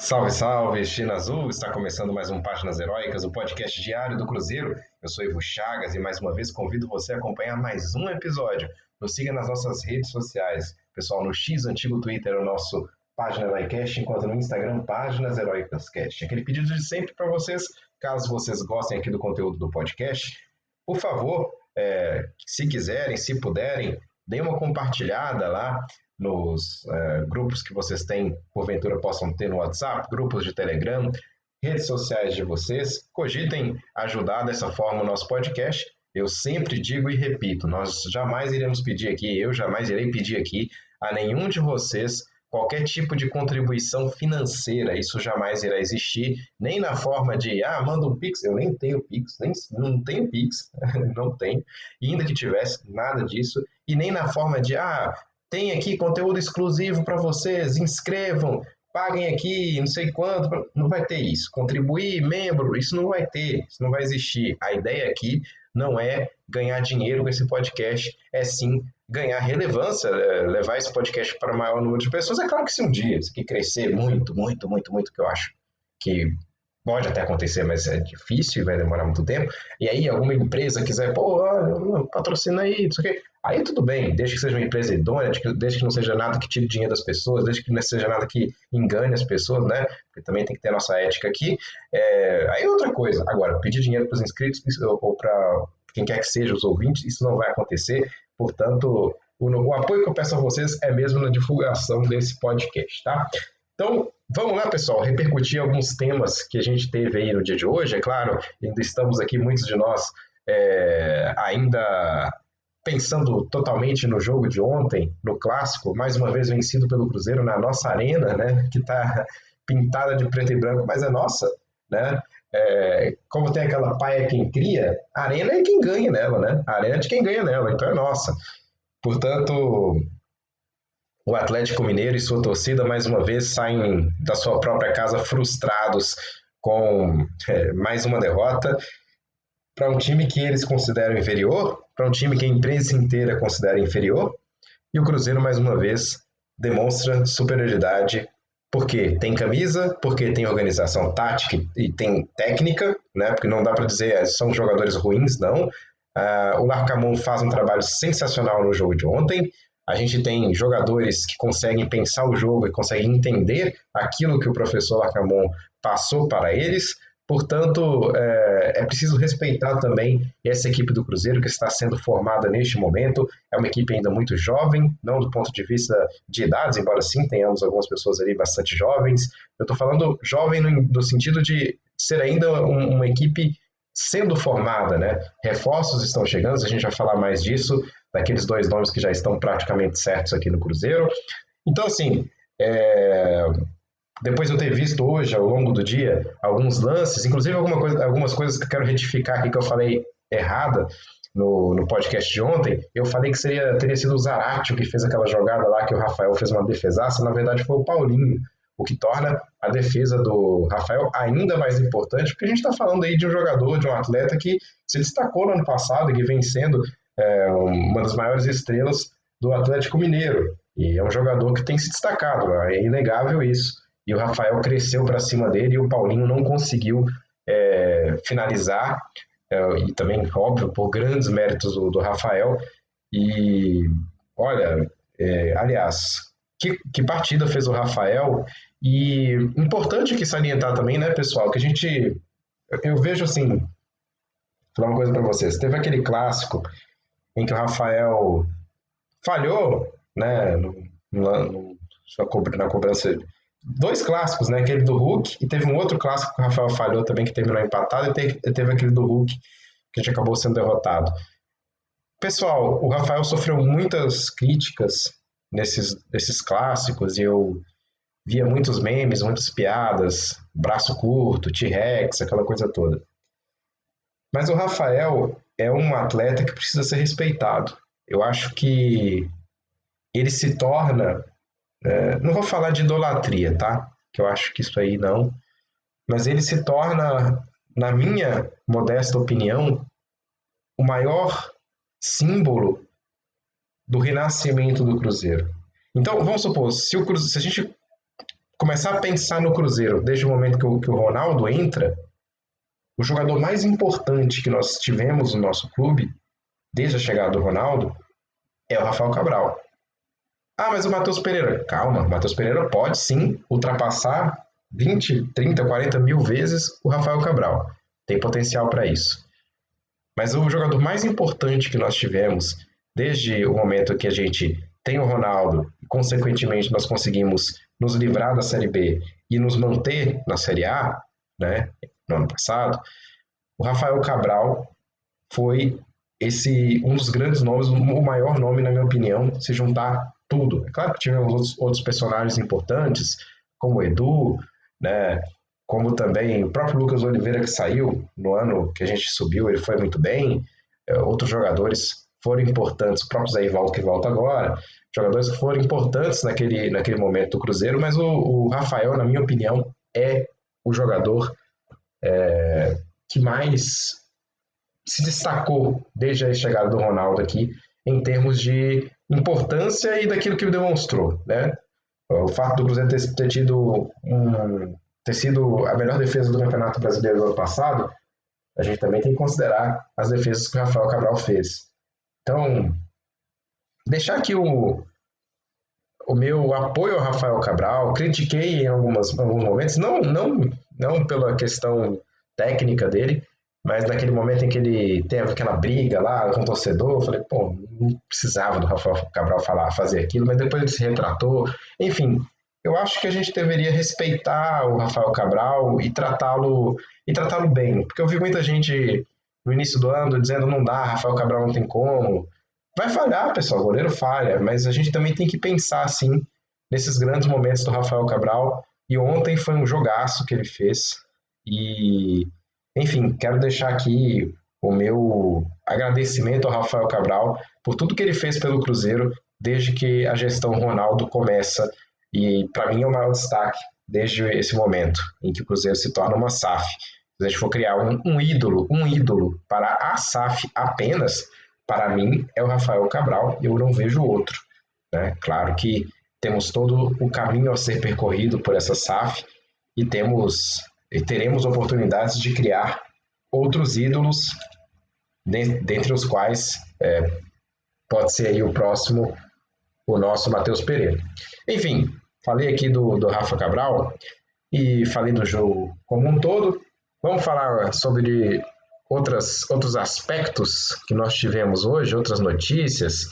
Salve, salve, China Azul! Está começando mais um Páginas Heróicas, o podcast diário do Cruzeiro. Eu sou Ivo Chagas e mais uma vez convido você a acompanhar mais um episódio. Nos siga nas nossas redes sociais. Pessoal, no X, antigo Twitter, é o nosso Página Heroicast, enquanto no Instagram, Páginas Heroicas Cast. Aquele pedido de sempre para vocês, caso vocês gostem aqui do conteúdo do podcast, por favor, é, se quiserem, se puderem, deem uma compartilhada lá nos uh, grupos que vocês têm, porventura possam ter no WhatsApp, grupos de Telegram, redes sociais de vocês. Cogitem ajudar dessa forma o nosso podcast. Eu sempre digo e repito, nós jamais iremos pedir aqui, eu jamais irei pedir aqui a nenhum de vocês qualquer tipo de contribuição financeira, isso jamais irá existir, nem na forma de, ah, manda um Pix, eu nem tenho Pix, nem, não tenho Pix, não tenho, e ainda que tivesse, nada disso, e nem na forma de, ah, tem aqui conteúdo exclusivo para vocês, inscrevam, paguem aqui, não sei quanto. Não vai ter isso. Contribuir, membro, isso não vai ter, isso não vai existir. A ideia aqui não é ganhar dinheiro com esse podcast, é sim ganhar relevância, é, levar esse podcast para o maior número de pessoas. É claro que se um dia isso aqui crescer muito, muito, muito, muito, que eu acho que Pode até acontecer, mas é difícil e vai demorar muito tempo. E aí, alguma empresa quiser, pô, patrocina aí, não sei o quê. Aí tudo bem, desde que seja uma empresa idônea, desde que não seja nada que tire dinheiro das pessoas, desde que não seja nada que engane as pessoas, né? Porque também tem que ter a nossa ética aqui. É, aí é outra coisa. Agora, pedir dinheiro para os inscritos ou para quem quer que seja os ouvintes, isso não vai acontecer. Portanto, o, o apoio que eu peço a vocês é mesmo na divulgação desse podcast, tá? Então, vamos lá, pessoal, repercutir alguns temas que a gente teve aí no dia de hoje. É claro, ainda estamos aqui, muitos de nós, é, ainda pensando totalmente no jogo de ontem, no clássico, mais uma vez vencido pelo Cruzeiro na nossa arena, né, que está pintada de preto e branco, mas é nossa, né? É, como tem aquela paia quem cria, a arena é quem ganha nela, né? A arena é de quem ganha nela, então é nossa. Portanto, o Atlético Mineiro e sua torcida mais uma vez saem da sua própria casa frustrados com é, mais uma derrota para um time que eles consideram inferior, para um time que a imprensa inteira considera inferior, e o Cruzeiro mais uma vez demonstra superioridade porque tem camisa, porque tem organização tática e tem técnica, né? Porque não dá para dizer é, são jogadores ruins, não. Uh, o Larcamon faz um trabalho sensacional no jogo de ontem. A gente tem jogadores que conseguem pensar o jogo e conseguem entender aquilo que o professor Lacamon passou para eles. Portanto, é, é, preciso respeitar também essa equipe do Cruzeiro que está sendo formada neste momento. É uma equipe ainda muito jovem, não do ponto de vista de idades, embora sim tenhamos algumas pessoas ali bastante jovens. Eu estou falando jovem no, no, sentido de ser ainda um, uma equipe sendo formada, né? Reforços estão chegando, a gente vai falar mais disso daqueles dois nomes que já estão praticamente certos aqui no Cruzeiro. Então, assim, é... depois de eu ter visto hoje, ao longo do dia, alguns lances, inclusive alguma coisa, algumas coisas que eu quero retificar aqui que eu falei errada no, no podcast de ontem, eu falei que seria, teria sido o Zaratio que fez aquela jogada lá que o Rafael fez uma defesaça, na verdade foi o Paulinho, o que torna a defesa do Rafael ainda mais importante, porque a gente está falando aí de um jogador, de um atleta que se destacou no ano passado que vem sendo é, uma das maiores estrelas do Atlético Mineiro. E é um jogador que tem se destacado, é inegável isso. E o Rafael cresceu para cima dele e o Paulinho não conseguiu é, finalizar. É, e também, óbvio, por grandes méritos do, do Rafael. E olha, é, aliás, que, que partida fez o Rafael? E importante que salientar também, né, pessoal, que a gente. Eu vejo assim. Vou falar uma coisa para vocês. Teve aquele clássico em que o Rafael falhou, né, no, no, na cobrança. Dois clássicos, né? Aquele do Hulk, e teve um outro clássico que o Rafael falhou também, que terminou empatado, e teve, teve aquele do Hulk, que a gente acabou sendo derrotado. Pessoal, o Rafael sofreu muitas críticas nesses, nesses clássicos, e eu via muitos memes, muitas piadas, braço curto, T-Rex, aquela coisa toda. Mas o Rafael, é um atleta que precisa ser respeitado. Eu acho que ele se torna. É, não vou falar de idolatria, tá? Que eu acho que isso aí não. Mas ele se torna, na minha modesta opinião, o maior símbolo do renascimento do Cruzeiro. Então, vamos supor, se, o Cruzeiro, se a gente começar a pensar no Cruzeiro desde o momento que o, que o Ronaldo entra, o jogador mais importante que nós tivemos no nosso clube, desde a chegada do Ronaldo, é o Rafael Cabral. Ah, mas o Matheus Pereira. Calma, o Matheus Pereira pode sim ultrapassar 20, 30, 40 mil vezes o Rafael Cabral. Tem potencial para isso. Mas o jogador mais importante que nós tivemos, desde o momento que a gente tem o Ronaldo, e consequentemente nós conseguimos nos livrar da Série B e nos manter na Série A, né, no ano passado, o Rafael Cabral foi esse um dos grandes nomes, o maior nome, na minha opinião, se juntar tudo. É claro que tivemos outros, outros personagens importantes, como o Edu, né, como também o próprio Lucas Oliveira, que saiu no ano que a gente subiu, ele foi muito bem. É, outros jogadores foram importantes, o próprio Zé que volta agora, jogadores que foram importantes naquele, naquele momento do Cruzeiro, mas o, o Rafael, na minha opinião, é o jogador é, que mais se destacou desde a chegada do Ronaldo aqui, em termos de importância e daquilo que ele demonstrou, né? O fato do Cruzeiro ter, ter tido um, ter sido a melhor defesa do Campeonato Brasileiro do ano passado, a gente também tem que considerar as defesas que o Rafael Cabral fez. Então, deixar aqui o, o meu apoio ao Rafael Cabral, critiquei em algumas, alguns momentos, não, não, não pela questão técnica dele, mas naquele momento em que ele teve aquela briga lá com o torcedor, eu falei, pô, não precisava do Rafael Cabral falar, fazer aquilo, mas depois ele se retratou. Enfim, eu acho que a gente deveria respeitar o Rafael Cabral e tratá-lo e tratá-lo bem, porque eu vi muita gente no início do ano dizendo não dá, Rafael Cabral não tem como. Vai falhar, pessoal, o goleiro falha, mas a gente também tem que pensar assim nesses grandes momentos do Rafael Cabral. E ontem foi um jogaço que ele fez. E enfim, quero deixar aqui o meu agradecimento ao Rafael Cabral por tudo que ele fez pelo Cruzeiro desde que a gestão Ronaldo começa. E para mim é o maior destaque desde esse momento em que o Cruzeiro se torna uma SAF. Se a gente for criar um, um ídolo, um ídolo para a SAF apenas, para mim é o Rafael Cabral e eu não vejo outro. Né? Claro que temos todo o caminho a ser percorrido por essa SAF e temos e teremos oportunidades de criar outros ídolos, dentre os quais é, pode ser aí o próximo, o nosso Matheus Pereira. Enfim, falei aqui do, do Rafa Cabral e falei do jogo como um todo. Vamos falar sobre outras, outros aspectos que nós tivemos hoje, outras notícias,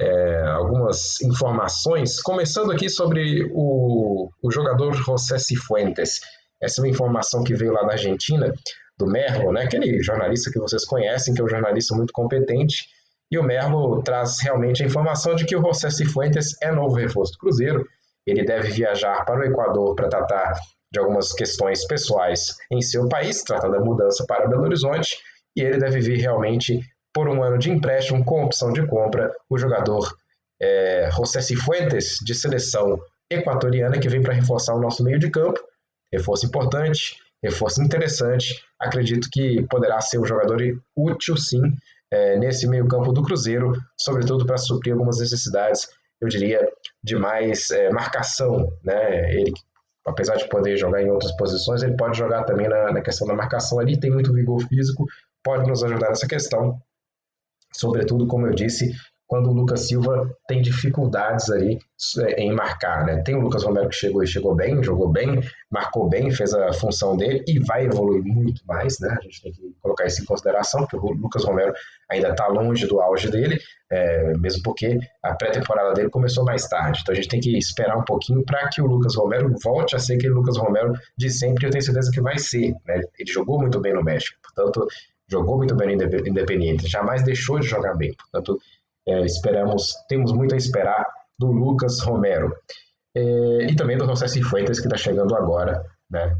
é, algumas informações, começando aqui sobre o, o jogador José Cifuentes. Essa é uma informação que veio lá da Argentina, do Merlo, né? aquele jornalista que vocês conhecem, que é um jornalista muito competente, e o Merlo traz realmente a informação de que o José Cifuentes é novo reforço do Cruzeiro, ele deve viajar para o Equador para tratar de algumas questões pessoais em seu país, tratar da mudança para Belo Horizonte, e ele deve vir realmente por um ano de empréstimo com opção de compra, o jogador é, José Cifuentes, de seleção equatoriana, que vem para reforçar o nosso meio de campo, reforço importante, reforço interessante. Acredito que poderá ser um jogador útil, sim, é, nesse meio-campo do Cruzeiro, sobretudo para suprir algumas necessidades, eu diria, de mais é, marcação. Né? Ele, apesar de poder jogar em outras posições, ele pode jogar também na, na questão da marcação ali, tem muito vigor físico, pode nos ajudar nessa questão. Sobretudo, como eu disse, quando o Lucas Silva tem dificuldades ali é, em marcar, né? Tem o Lucas Romero que chegou e chegou bem, jogou bem, marcou bem, fez a função dele e vai evoluir muito mais, né? A gente tem que colocar isso em consideração, porque o Lucas Romero ainda está longe do auge dele, é, mesmo porque a pré-temporada dele começou mais tarde. Então a gente tem que esperar um pouquinho para que o Lucas Romero volte a ser aquele Lucas Romero de sempre, eu tenho certeza que vai ser, né? Ele jogou muito bem no México, portanto, jogou muito bem no Independiente, jamais deixou de jogar bem, portanto, é, esperamos, temos muito a esperar do Lucas Romero. É, e também do José Cifuentes, que está chegando agora, né?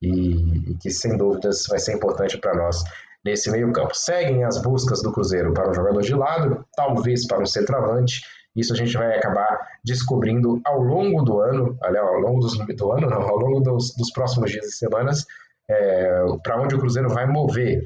E, e, que sem dúvidas vai ser importante para nós nesse meio-campo. Seguem as buscas do Cruzeiro para um jogador de lado, talvez para um centroavante. Isso a gente vai acabar descobrindo ao longo do ano, aliás, ao longo dos, do ano, não, ao longo dos, dos próximos dias e semanas, é, para onde o Cruzeiro vai mover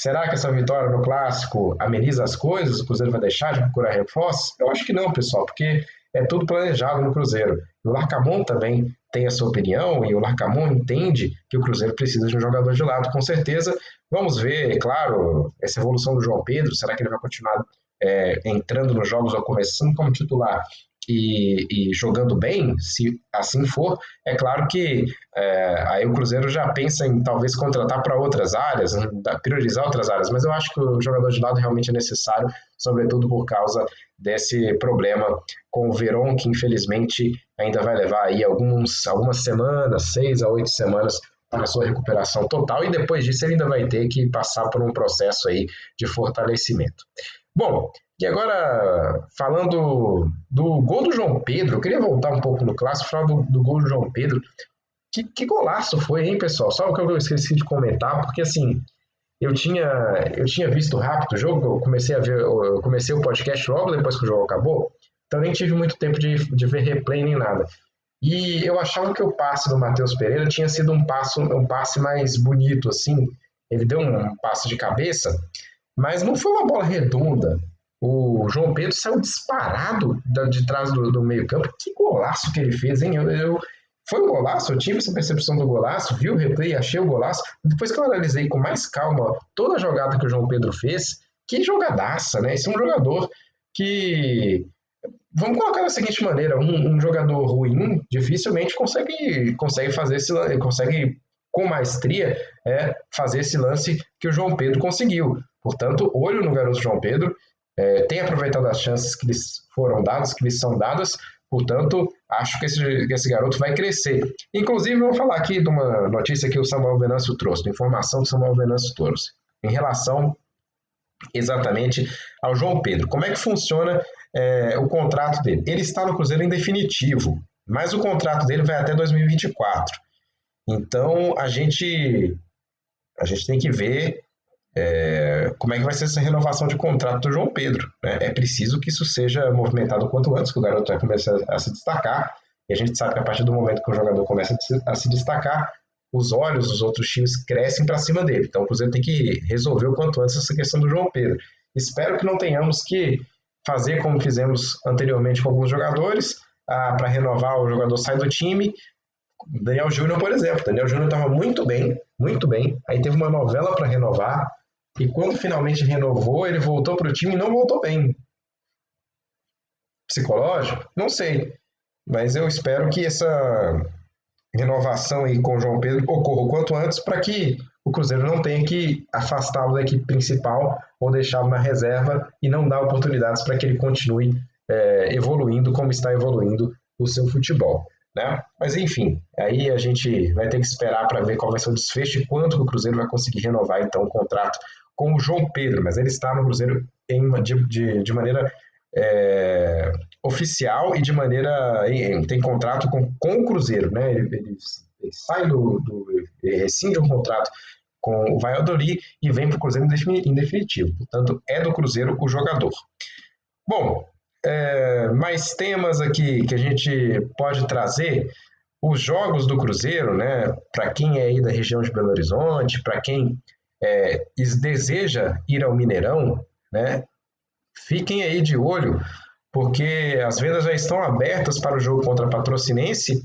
Será que essa vitória no clássico ameniza as coisas? O Cruzeiro vai deixar de procurar reforços? Eu acho que não, pessoal, porque é tudo planejado no Cruzeiro. O Larcamon também tem a sua opinião e o Larcamon entende que o Cruzeiro precisa de um jogador de lado, com certeza. Vamos ver, claro, essa evolução do João Pedro. Será que ele vai continuar é, entrando nos jogos ou começando como titular e, e, jogando bem, se assim for, é claro que é, aí o Cruzeiro já pensa em talvez contratar para outras áreas, priorizar outras áreas, mas eu acho que o jogador de lado realmente é necessário, sobretudo por causa desse problema com o Veron, que infelizmente ainda vai levar aí alguns, algumas semanas, seis a oito semanas para sua recuperação total e depois disso ele ainda vai ter que passar por um processo aí de fortalecimento. Bom, e agora, falando do gol do João Pedro, eu queria voltar um pouco no clássico, falar do, do gol do João Pedro. Que, que golaço foi, hein, pessoal? Só o que eu esqueci de comentar, porque assim, eu tinha, eu tinha visto rápido o jogo, eu comecei a ver, eu comecei o podcast logo depois que o jogo acabou, então nem tive muito tempo de, de ver replay nem nada. E eu achava que o passe do Matheus Pereira tinha sido um passe, um passe mais bonito, assim. Ele deu um passe de cabeça, mas não foi uma bola redonda. O João Pedro saiu disparado de trás do, do meio-campo. Que golaço que ele fez, hein? Eu, eu, foi um golaço, eu tive essa percepção do golaço, vi o replay, achei o golaço. Depois que eu analisei com mais calma toda a jogada que o João Pedro fez, que jogadaça, né? Esse é um jogador que. Vamos colocar da seguinte maneira: um, um jogador ruim dificilmente consegue, consegue fazer esse consegue com maestria é, fazer esse lance que o João Pedro conseguiu. Portanto, olho no garoto João Pedro é, tem aproveitado as chances que lhes foram dadas, que lhes são dadas, portanto, acho que esse, que esse garoto vai crescer. Inclusive, vou falar aqui de uma notícia que o Samuel Venâncio trouxe, de informação que o Samuel Venâncio trouxe, em relação exatamente ao João Pedro. Como é que funciona é, o contrato dele? Ele está no Cruzeiro em definitivo, mas o contrato dele vai até 2024. Então, a gente, a gente tem que ver é, como é que vai ser essa renovação de contrato do João Pedro. Né? É preciso que isso seja movimentado quanto antes, que o garoto vai começar a se destacar. E a gente sabe que a partir do momento que o jogador começa a se destacar, os olhos dos outros times crescem para cima dele. Então o Cruzeiro tem que resolver o quanto antes essa questão do João Pedro. Espero que não tenhamos que fazer como fizemos anteriormente com alguns jogadores, ah, para renovar o jogador sai do time. Daniel Júnior, por exemplo. Daniel Júnior estava muito bem, muito bem. Aí teve uma novela para renovar, e quando finalmente renovou, ele voltou para o time e não voltou bem. Psicológico? Não sei. Mas eu espero que essa renovação aí com o João Pedro ocorra o quanto antes para que o Cruzeiro não tenha que afastá-lo da equipe principal ou deixá-lo na reserva e não dar oportunidades para que ele continue é, evoluindo como está evoluindo o seu futebol. Né? Mas enfim, aí a gente vai ter que esperar para ver qual vai ser o desfecho e quanto o Cruzeiro vai conseguir renovar então o contrato com o João Pedro, mas ele está no Cruzeiro em, de, de, de maneira é, oficial e de maneira. Em, tem contrato com, com o Cruzeiro, né? Ele, ele, ele sai do, do. Rescinde um contrato com o Valladolid e vem para o Cruzeiro em definitivo. Portanto, é do Cruzeiro o jogador. Bom, é, mais temas aqui que a gente pode trazer. Os jogos do Cruzeiro, né? Para quem é aí da região de Belo Horizonte, para quem é, deseja ir ao Mineirão, né, fiquem aí de olho, porque as vendas já estão abertas para o jogo contra a Patrocinense,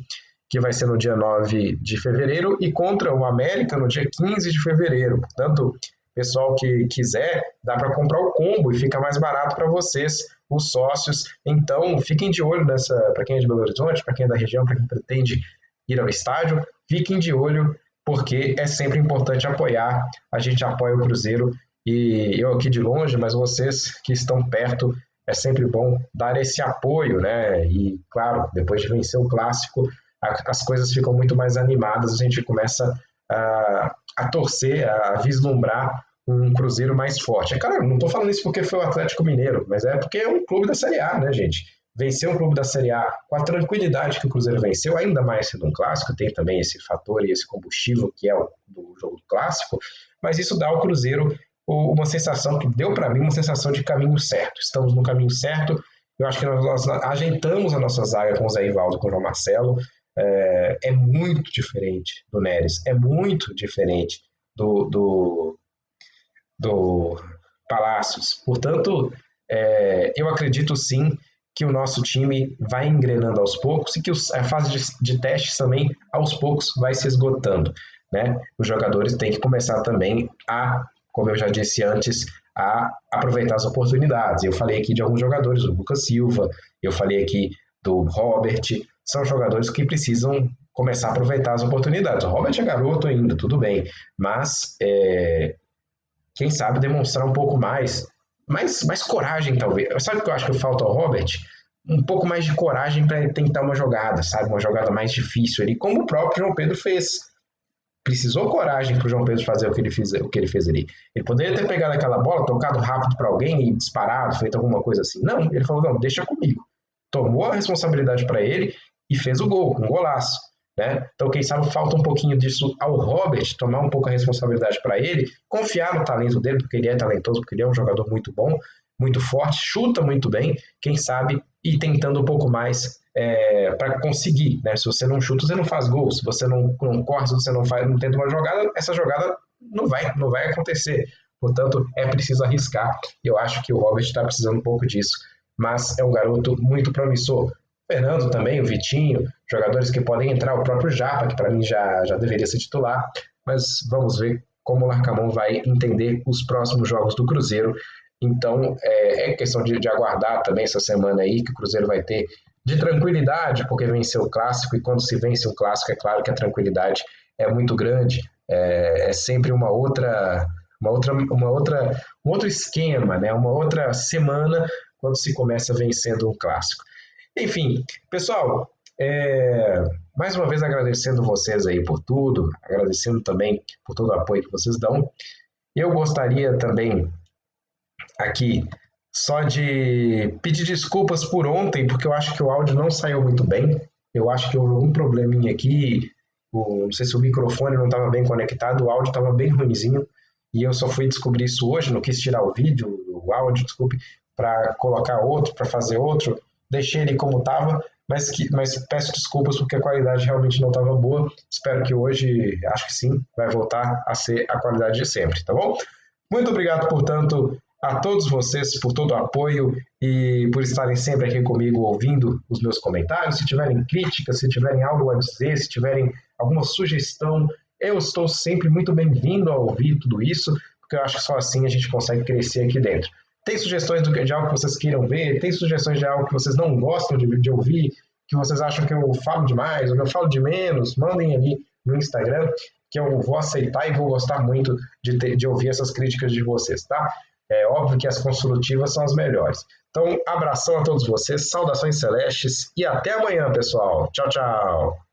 que vai ser no dia 9 de fevereiro, e contra o América no dia 15 de fevereiro. Portanto, pessoal que quiser, dá para comprar o combo e fica mais barato para vocês, os sócios. Então, fiquem de olho nessa, para quem é de Belo Horizonte, para quem é da região, para quem pretende ir ao estádio, fiquem de olho porque é sempre importante apoiar. A gente apoia o Cruzeiro e eu aqui de longe, mas vocês que estão perto, é sempre bom dar esse apoio, né? E claro, depois de vencer o clássico, as coisas ficam muito mais animadas, a gente começa a, a torcer, a vislumbrar um Cruzeiro mais forte. É claro, não estou falando isso porque foi o Atlético Mineiro, mas é porque é um clube da Série A, né, gente? Vencer um clube da Série A com a tranquilidade que o Cruzeiro venceu, ainda mais sendo um clássico, tem também esse fator e esse combustível que é o do jogo clássico, mas isso dá ao Cruzeiro uma sensação que deu para mim uma sensação de caminho certo. Estamos no caminho certo. Eu acho que nós, nós ajeitamos a nossa zaga com o Zé Ivaldo, com o João Marcelo. É, é muito diferente do Neres, é muito diferente do, do, do Palácios. Portanto, é, eu acredito sim que o nosso time vai engrenando aos poucos e que a fase de, de testes também, aos poucos, vai se esgotando. Né? Os jogadores têm que começar também a, como eu já disse antes, a aproveitar as oportunidades. Eu falei aqui de alguns jogadores, o Lucas Silva, eu falei aqui do Robert, são jogadores que precisam começar a aproveitar as oportunidades. O Robert é garoto ainda, tudo bem, mas é, quem sabe demonstrar um pouco mais mais, mais coragem, talvez. Sabe o que eu acho que falta ao Robert? Um pouco mais de coragem para tentar uma jogada, sabe? Uma jogada mais difícil ali, como o próprio João Pedro fez. Precisou coragem para o João Pedro fazer o que, ele fez, o que ele fez ali. Ele poderia ter pegado aquela bola, tocado rápido para alguém e disparado, feito alguma coisa assim. Não, ele falou: não, deixa comigo. Tomou a responsabilidade para ele e fez o gol, um golaço. Né? Então, quem sabe falta um pouquinho disso ao Robert, tomar um pouco a responsabilidade para ele, confiar no talento dele, porque ele é talentoso, porque ele é um jogador muito bom, muito forte, chuta muito bem, quem sabe, e tentando um pouco mais é, para conseguir. Né? Se você não chuta, você não faz gol. Se você não, não corre, se você não, faz, não tenta uma jogada, essa jogada não vai, não vai acontecer. Portanto, é preciso arriscar. Eu acho que o Robert está precisando um pouco disso. Mas é um garoto muito promissor. Fernando também, o Vitinho, jogadores que podem entrar, o próprio Japa, que para mim já, já deveria ser titular, mas vamos ver como o Larcamon vai entender os próximos jogos do Cruzeiro. Então é, é questão de, de, aguardar também essa semana aí que o Cruzeiro vai ter de tranquilidade, porque venceu o clássico, e quando se vence um clássico, é claro que a tranquilidade é muito grande, é, é sempre uma outra. Uma outra, uma outra, um outro esquema, né? uma outra semana quando se começa vencendo um clássico. Enfim, pessoal, é, mais uma vez agradecendo vocês aí por tudo, agradecendo também por todo o apoio que vocês dão. Eu gostaria também aqui só de pedir desculpas por ontem, porque eu acho que o áudio não saiu muito bem. Eu acho que houve algum probleminha aqui. O, não sei se o microfone não estava bem conectado, o áudio estava bem ruimzinho. E eu só fui descobrir isso hoje, não quis tirar o vídeo, o áudio, desculpe, para colocar outro, para fazer outro deixei ele como estava, mas, que, mas peço desculpas porque a qualidade realmente não estava boa. Espero que hoje, acho que sim, vai voltar a ser a qualidade de sempre, tá bom? Muito obrigado, portanto, a todos vocês por todo o apoio e por estarem sempre aqui comigo ouvindo os meus comentários. Se tiverem críticas, se tiverem algo a dizer, se tiverem alguma sugestão, eu estou sempre muito bem-vindo a ouvir tudo isso, porque eu acho que só assim a gente consegue crescer aqui dentro. Tem sugestões de algo que vocês queiram ver? Tem sugestões de algo que vocês não gostam de, de ouvir? Que vocês acham que eu falo demais ou que eu falo de menos? Mandem ali no Instagram que eu vou aceitar e vou gostar muito de, ter, de ouvir essas críticas de vocês, tá? É óbvio que as construtivas são as melhores. Então, abração a todos vocês, saudações celestes e até amanhã, pessoal. Tchau, tchau.